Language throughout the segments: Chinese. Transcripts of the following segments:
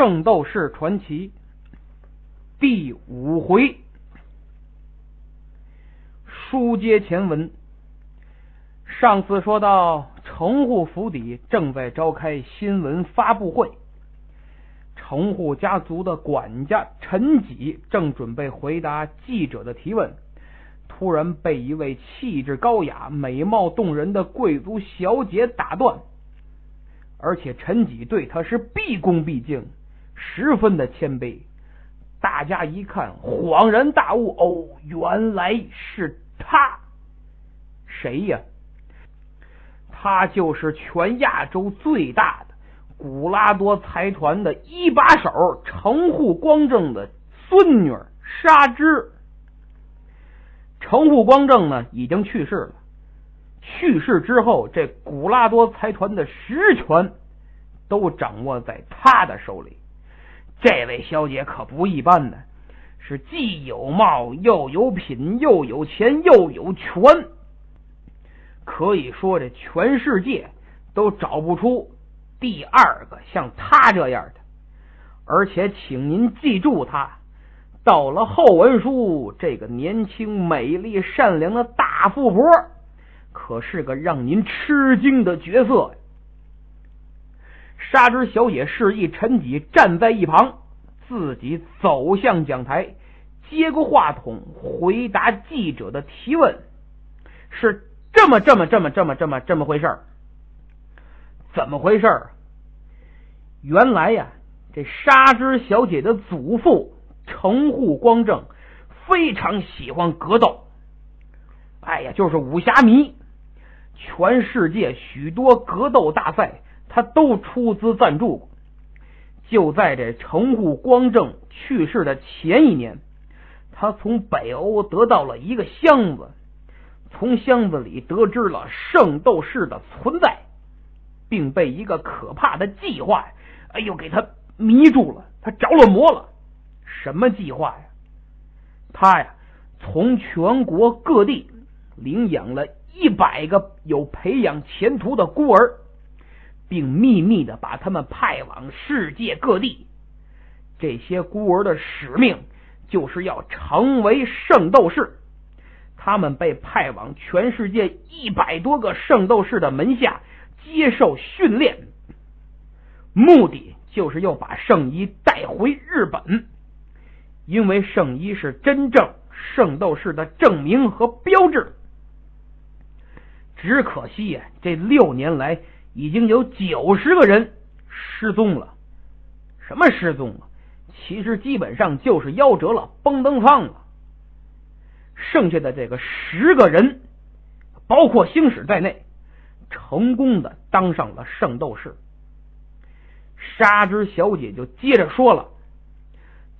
圣斗士传奇第五回，书接前文。上次说到，城户府邸正在召开新闻发布会，城户家族的管家陈吉正准备回答记者的提问，突然被一位气质高雅、美貌动人的贵族小姐打断。而且陈吉对他是毕恭毕敬，十分的谦卑。大家一看，恍然大悟：哦，原来是他！谁呀？他就是全亚洲最大的古拉多财团的一把手城户光正的孙女沙织。城户光正呢，已经去世了。去世之后，这古拉多财团的实权都掌握在他的手里。这位小姐可不一般呢，是既有貌又有品，又有钱又有权，可以说这全世界都找不出第二个像她这样的。而且，请您记住，她到了后文书，这个年轻、美丽、善良的大富婆。可是个让您吃惊的角色。沙之小姐示意陈几站在一旁，自己走向讲台，接过话筒回答记者的提问。是这么这么这么这么这么这么回事儿怎么回事儿原来呀，这沙之小姐的祖父程户光正非常喜欢格斗，哎呀，就是武侠迷。全世界许多格斗大赛，他都出资赞助过。就在这城户光正去世的前一年，他从北欧得到了一个箱子，从箱子里得知了圣斗士的存在，并被一个可怕的计划，哎呦，给他迷住了，他着了魔了。什么计划呀？他呀，从全国各地领养了。一百个有培养前途的孤儿，并秘密的把他们派往世界各地。这些孤儿的使命就是要成为圣斗士。他们被派往全世界一百多个圣斗士的门下接受训练，目的就是要把圣衣带回日本，因为圣衣是真正圣斗士的证明和标志。只可惜呀，这六年来已经有九十个人失踪了。什么失踪了？其实基本上就是夭折了、崩登放了。剩下的这个十个人，包括星矢在内，成功的当上了圣斗士。沙之小姐就接着说了：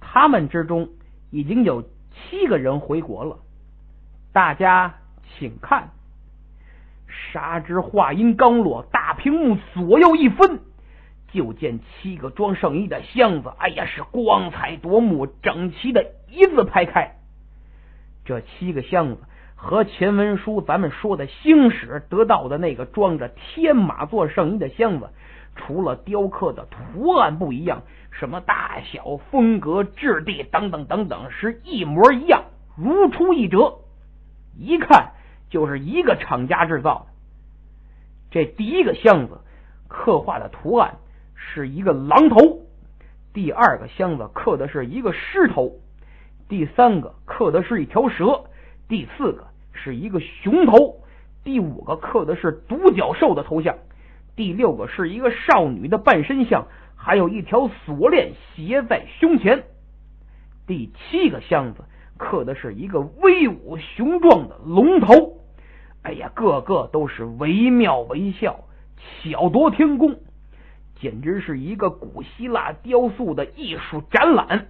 他们之中已经有七个人回国了。大家请看。沙之话音刚落，大屏幕左右一分，就见七个装圣衣的箱子，哎呀，是光彩夺目，整齐的一字排开。这七个箱子和前文书咱们说的星矢得到的那个装着天马座圣衣的箱子，除了雕刻的图案不一样，什么大小、风格、质地等等等等，是一模一样，如出一辙，一看。就是一个厂家制造。这第一个箱子刻画的图案是一个狼头，第二个箱子刻的是一个狮头，第三个刻的是一条蛇，第四个是一个熊头，第五个刻的是独角兽的头像，第六个是一个少女的半身像，还有一条锁链斜在胸前，第七个箱子刻的是一个威武雄壮的龙头。哎呀，个个都是惟妙惟肖，巧夺天工，简直是一个古希腊雕塑的艺术展览。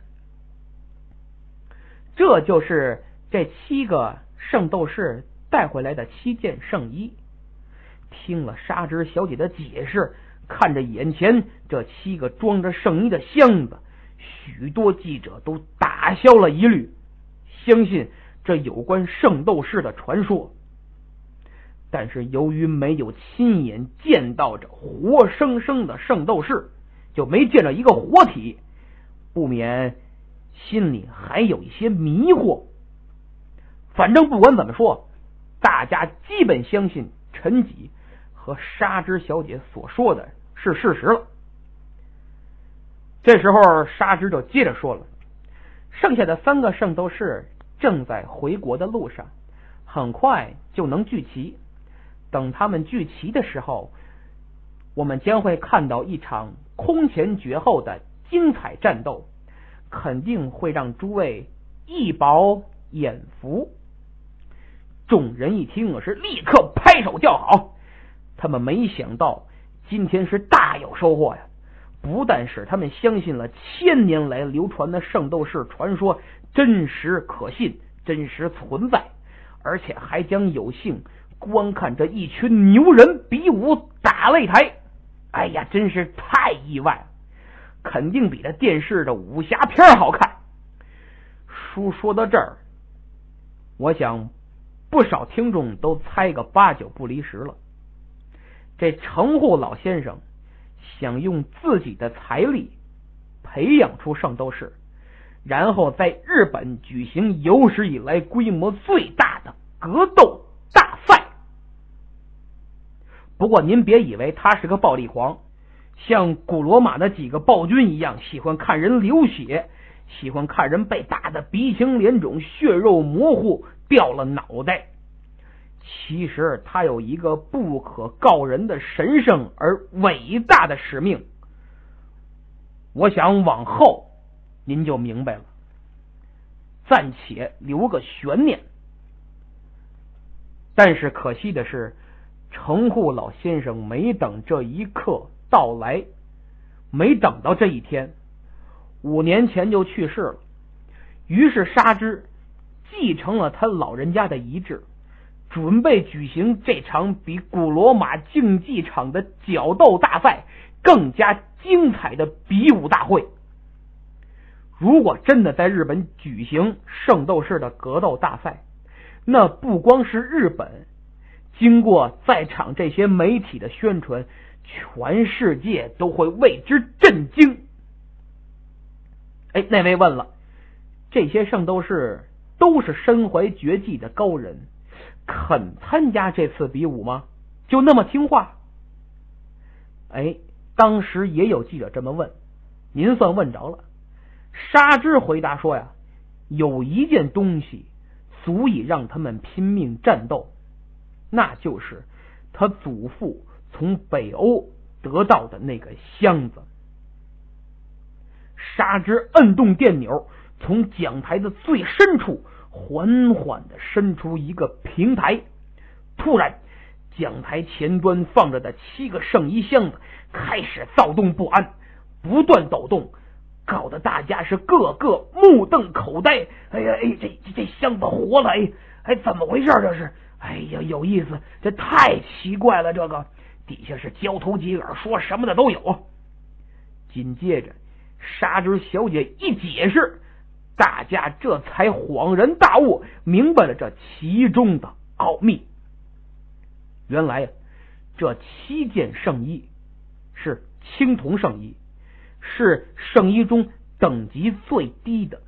这就是这七个圣斗士带回来的七件圣衣。听了沙之小姐的解释，看着眼前这七个装着圣衣的箱子，许多记者都打消了疑虑，相信这有关圣斗士的传说。但是由于没有亲眼见到这活生生的圣斗士，就没见着一个活体，不免心里还有一些迷惑。反正不管怎么说，大家基本相信陈吉和纱织小姐所说的是事实了。这时候，纱织就接着说了：“剩下的三个圣斗士正在回国的路上，很快就能聚齐。等他们聚齐的时候，我们将会看到一场空前绝后的精彩战斗，肯定会让诸位一饱眼福。”众人一听，是立刻拍手叫好。他们没想到今天是大有收获呀！不但使他们相信了千年来流传的圣斗士传说真实可信、真实存在，而且还将有幸观看这一群牛人比武打擂台。哎呀，真是太意外了！肯定比这电视的武侠片好看。书说到这儿，我想。不少听众都猜个八九不离十了。这程户老先生想用自己的财力培养出圣斗士，然后在日本举行有史以来规模最大的格斗。不过您别以为他是个暴力狂，像古罗马的几个暴君一样，喜欢看人流血，喜欢看人被打的鼻青脸肿、血肉模糊。掉了脑袋。其实他有一个不可告人的神圣而伟大的使命。我想往后您就明白了，暂且留个悬念。但是可惜的是，程户老先生没等这一刻到来，没等到这一天，五年前就去世了。于是沙之。继承了他老人家的遗志，准备举行这场比古罗马竞技场的角斗大赛更加精彩的比武大会。如果真的在日本举行圣斗士的格斗大赛，那不光是日本，经过在场这些媒体的宣传，全世界都会为之震惊。哎，那位问了，这些圣斗士？都是身怀绝技的高人，肯参加这次比武吗？就那么听话？哎，当时也有记者这么问，您算问着了。沙之回答说呀，有一件东西足以让他们拼命战斗，那就是他祖父从北欧得到的那个箱子。沙之摁动电钮。从讲台的最深处缓缓的伸出一个平台，突然，讲台前端放着的七个圣衣箱子开始躁动不安，不断抖动，搞得大家是个个目瞪口呆。哎呀，哎，这这箱子活了！哎，哎，怎么回事？这是？哎呀，有意思！这太奇怪了！这个底下是交头接耳，说什么的都有。紧接着，沙之小姐一解释。大家这才恍然大悟，明白了这其中的奥秘。原来呀，这七件圣衣是青铜圣衣，是圣衣中等级最低的。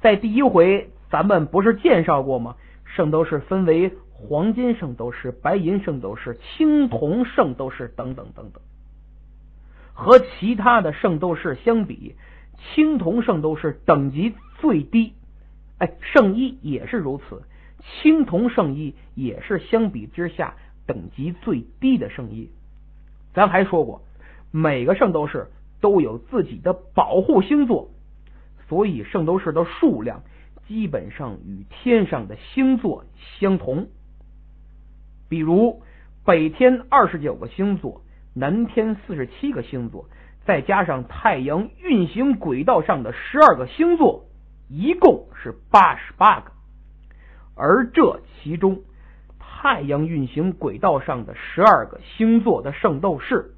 在第一回，咱们不是介绍过吗？圣斗士分为黄金圣斗士、白银圣斗士、青铜圣斗士等等等等。和其他的圣斗士相比。青铜圣斗士等级最低，哎，圣衣也是如此。青铜圣衣也是相比之下等级最低的圣衣。咱还说过，每个圣斗士都有自己的保护星座，所以圣斗士的数量基本上与天上的星座相同。比如北天二十九个星座，南天四十七个星座。再加上太阳运行轨道上的十二个星座，一共是八十八个。而这其中，太阳运行轨道上的十二个星座的圣斗士，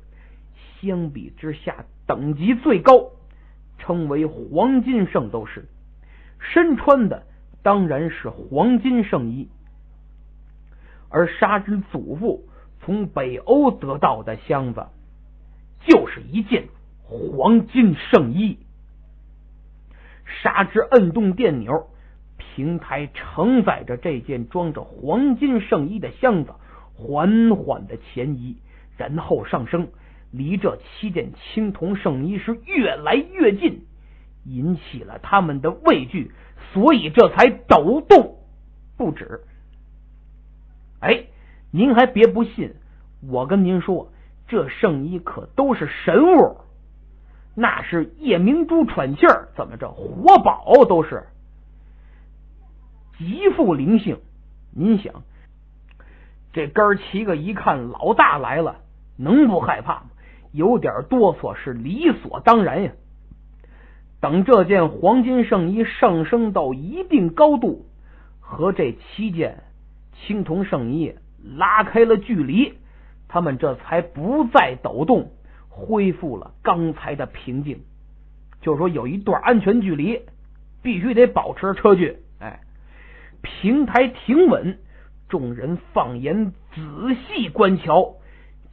相比之下等级最高，称为黄金圣斗士。身穿的当然是黄金圣衣。而沙之祖父从北欧得到的箱子，就是一件。黄金圣衣。沙之摁动电钮，平台承载着这件装着黄金圣衣的箱子，缓缓的前移，然后上升，离这七件青铜圣衣是越来越近，引起了他们的畏惧，所以这才抖动不止。哎，您还别不信，我跟您说，这圣衣可都是神物。那是夜明珠喘气儿，怎么着？活宝都是极富灵性。您想，这哥儿七个一看老大来了，能不害怕吗？有点哆嗦是理所当然呀。等这件黄金圣衣上升到一定高度，和这七件青铜圣衣拉开了距离，他们这才不再抖动。恢复了刚才的平静，就是说有一段安全距离，必须得保持车距。哎，平台停稳，众人放眼仔细观瞧，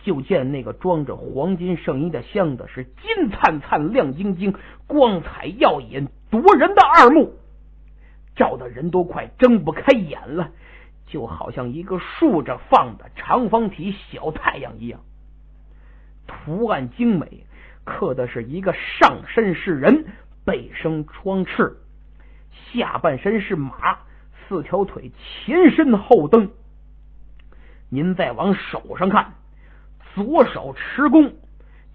就见那个装着黄金圣衣的箱子是金灿灿、亮晶晶、光彩耀眼、夺人的二目，照的人都快睁不开眼了，就好像一个竖着放的长方体小太阳一样。图案精美，刻的是一个上身是人，背生双翅，下半身是马，四条腿前伸后蹬。您再往手上看，左手持弓，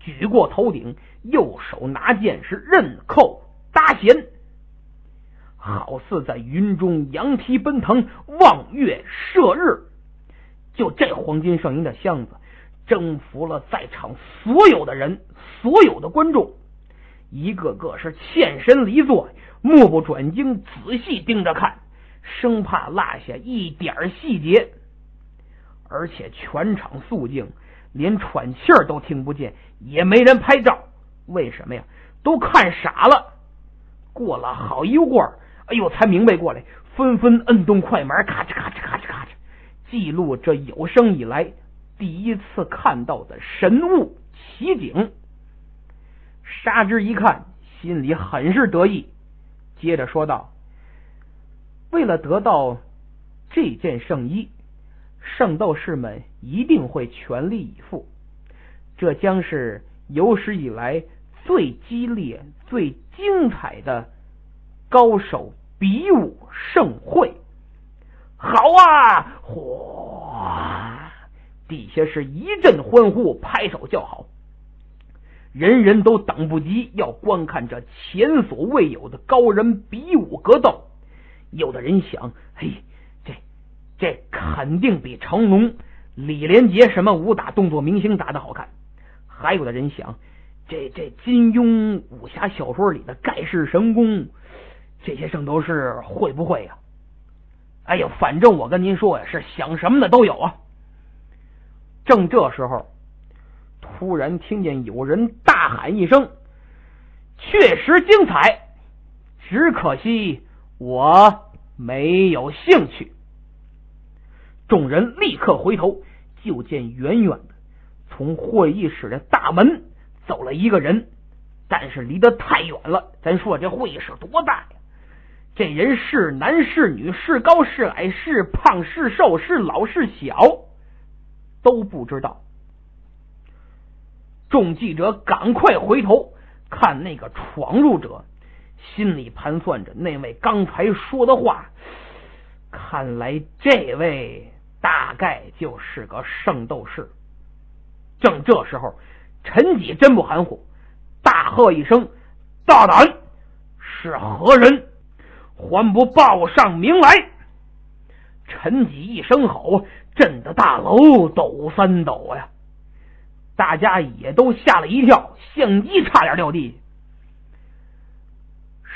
举过头顶，右手拿剑是刃扣搭弦，好似在云中扬蹄奔腾，望月射日。就这黄金圣衣的箱子。征服了在场所有的人，所有的观众，一个个是欠身离座，目不转睛，仔细盯着看，生怕落下一点细节。而且全场肃静，连喘气儿都听不见，也没人拍照。为什么呀？都看傻了。过了好一会儿，哎呦，才明白过来，纷纷摁动快门，咔嚓咔嚓咔嚓咔嚓，记录这有生以来。第一次看到的神物奇景，沙之一看，心里很是得意，接着说道：“为了得到这件圣衣，圣斗士们一定会全力以赴。这将是有史以来最激烈、最精彩的高手比武盛会。”好啊，嚯！底下是一阵欢呼，拍手叫好，人人都等不及要观看这前所未有的高人比武格斗。有的人想，嘿，这肯定比成龙、李连杰什么武打动作明星打的好看。还有的人想，这这金庸武侠小说里的盖世神功，这些圣斗士会不会呀？哎呀，反正我跟您说呀，是想什么的都有啊。正这时候，突然听见有人大喊一声：“确实精彩，只可惜我没有兴趣。”众人立刻回头，就见远远的从会议室的大门走了一个人，但是离得太远了。咱说这会议室多大呀？这人是男是女？是高是矮？是胖是瘦？是老是小？都不知道，众记者赶快回头看那个闯入者，心里盘算着那位刚才说的话，看来这位大概就是个圣斗士。正这时候，陈几真不含糊，大喝一声：“大胆！是何人？还不报上名来！”陈几一声吼。震得大楼抖三抖呀！大家也都吓了一跳，相机差点掉地。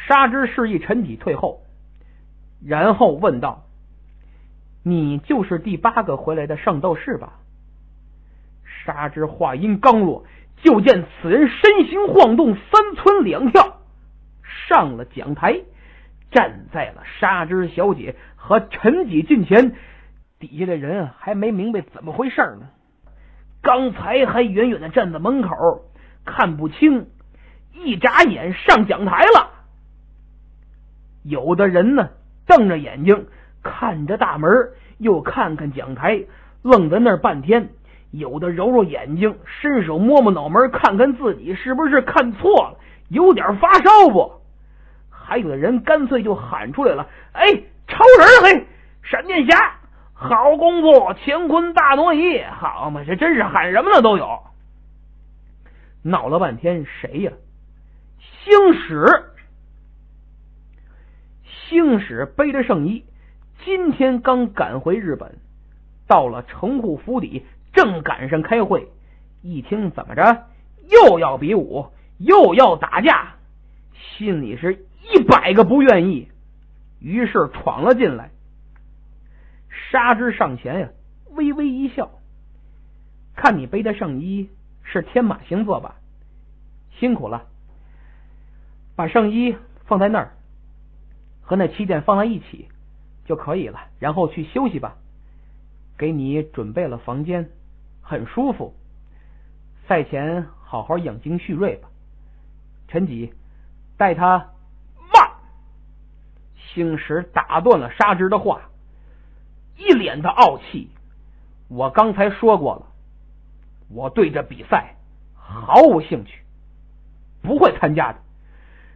沙之示意陈几退后，然后问道：“你就是第八个回来的圣斗士吧？”沙之话音刚落，就见此人身形晃动，三窜两跳，上了讲台，站在了沙之小姐和陈几近前。底下的人还没明白怎么回事呢，刚才还远远的站在门口看不清，一眨眼上讲台了。有的人呢，瞪着眼睛看着大门，又看看讲台，愣在那儿半天。有的揉揉眼睛，伸手摸摸脑门，看看自己是不是看错了，有点发烧不？还有的人干脆就喊出来了：“哎，超人嘿，闪电侠，好功夫，乾坤大挪移，好嘛，这真是喊什么的都有。”闹了半天，谁呀？星矢，星矢背着圣衣，今天刚赶回日本，到了城户府邸。正赶上开会，一听怎么着又要比武，又要打架，心里是一百个不愿意，于是闯了进来。沙之上前呀，微微一笑，看你背的圣衣是天马星座吧？辛苦了，把圣衣放在那儿，和那七件放在一起就可以了，然后去休息吧。给你准备了房间。很舒服，赛前好好养精蓄锐吧。陈吉，带他慢。星矢打断了沙之的话，一脸的傲气。我刚才说过了，我对这比赛毫无兴趣，不会参加的。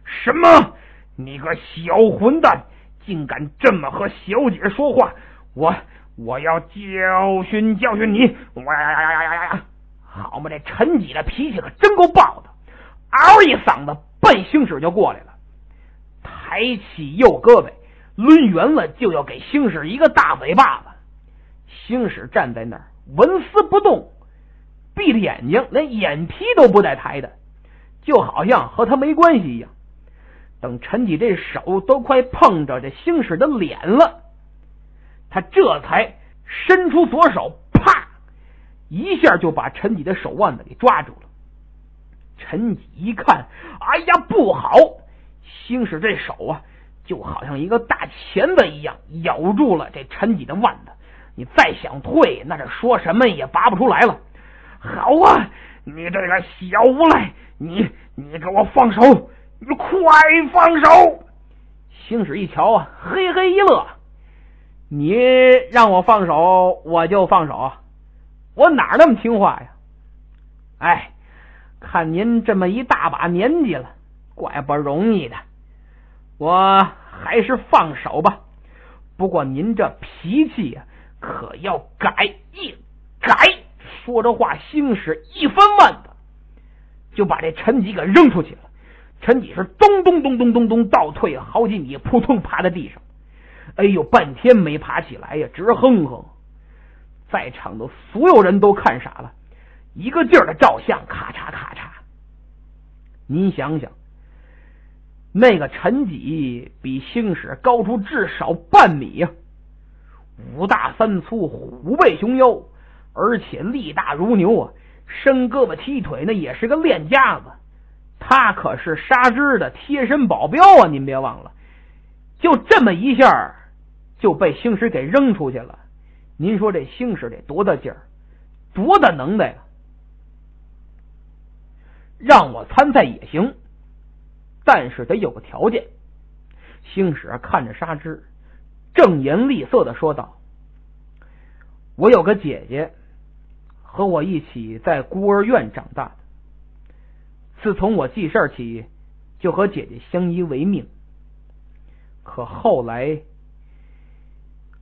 什么？你个小混蛋，竟敢这么和小姐说话！我。我要教训教训你！哇呀呀呀呀呀呀！好嘛，这陈几的脾气可真够暴的，嗷一嗓子奔星矢就过来了，抬起右胳膊抡圆了就要给星矢一个大嘴巴子。星矢站在那儿纹丝不动，闭着眼睛，连眼皮都不带抬的，就好像和他没关系一样。等陈几这手都快碰着这星矢的脸了。他这才伸出左手，啪一下就把陈几的手腕子给抓住了。陈几一看，哎呀，不好！星矢这手啊，就好像一个大钳子一样，咬住了这陈几的腕子。你再想退，那这说什么也拔不出来了。好啊，你这个小无赖，你你给我放手！你快放手！星矢一瞧啊，嘿嘿一乐。你让我放手，我就放手，我哪那么听话呀？哎，看您这么一大把年纪了，怪不容易的，我还是放手吧。不过您这脾气呀，可要改一改。说着话，星使一翻腕子，就把这陈吉给扔出去了。陈吉是咚咚咚咚咚咚倒退好几米，扑通趴在地上。哎呦，半天没爬起来呀，直哼哼。在场的所有人都看傻了，一个劲儿的照相，咔嚓咔嚓。您想想，那个陈几比星矢高出至少半米呀，五大三粗，虎背熊腰，而且力大如牛啊，伸胳膊踢腿那也是个练家子。他可是沙之的贴身保镖啊，您别忘了。就这么一下。就被星矢给扔出去了。您说这星矢得多大劲儿，多大能耐呀？让我参赛也行，但是得有个条件。星矢看着沙之，正颜厉色的说道：“我有个姐姐，和我一起在孤儿院长大的。自从我记事起，就和姐姐相依为命。可后来……”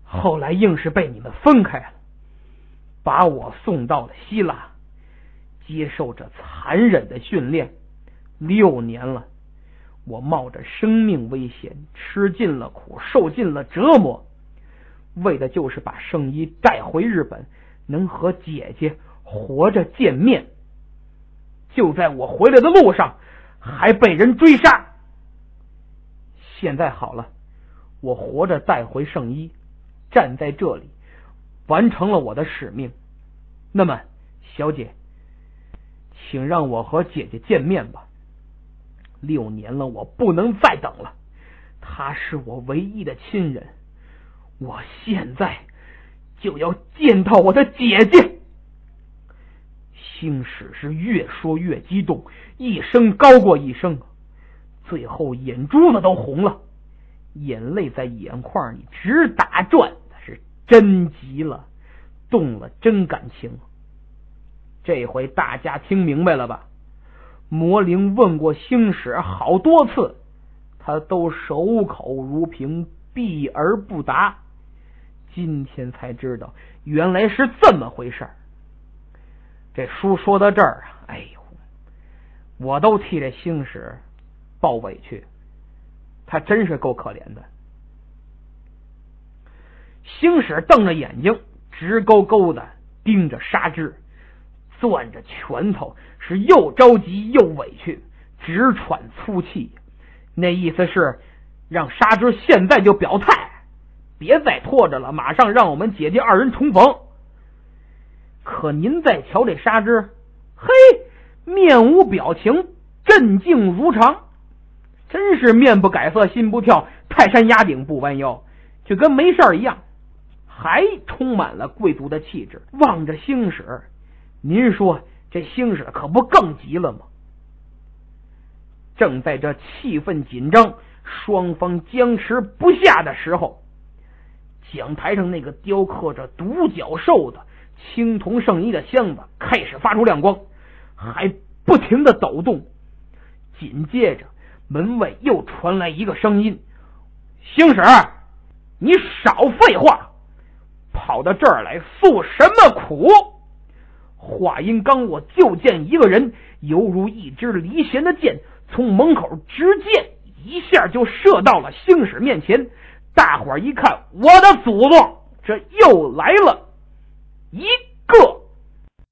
后来硬是被你们分开了，把我送到了希腊，接受着残忍的训练。六年了，我冒着生命危险，吃尽了苦，受尽了折磨，为的就是把圣衣带回日本，能和姐姐活着见面。就在我回来的路上，还被人追杀。现在好了，我活着带回圣衣。站在这里，完成了我的使命。那么，小姐，请让我和姐姐见面吧。六年了，我不能再等了。她是我唯一的亲人，我现在就要见到我的姐姐。星矢是越说越激动，一声高过一声，最后眼珠子都红了，眼泪在眼眶里直打转，是真急了，动了真感情。这回大家听明白了吧？魔灵问过星矢好多次，他都守口如瓶，避而不答。今天才知道，原来是这么回事这书说到这儿啊，哎呦，我都替这星矢抱委屈，他真是够可怜的。星矢瞪着眼睛，直勾勾的盯着沙织。攥着拳头，是又着急又委屈，直喘粗气。那意思是让沙织现在就表态，别再拖着了，马上让我们姐弟二人重逢。可您再瞧这沙之，嘿，面无表情，镇静如常，真是面不改色心不跳，泰山压顶不弯腰，就跟没事儿一样，还充满了贵族的气质。望着星矢。您说这星矢可不更急了吗？正在这气氛紧张、双方僵持不下的时候，讲台上那个雕刻着独角兽的青铜圣衣的箱子开始发出亮光，还不停的抖动。紧接着，门外又传来一个声音：“星矢，你少废话，跑到这儿来诉什么苦？”话音刚落，就见一个人犹如一支离弦的箭，从门口直接一下就射到了星矢面前。大伙儿一看，我的祖宗，这又来了一个。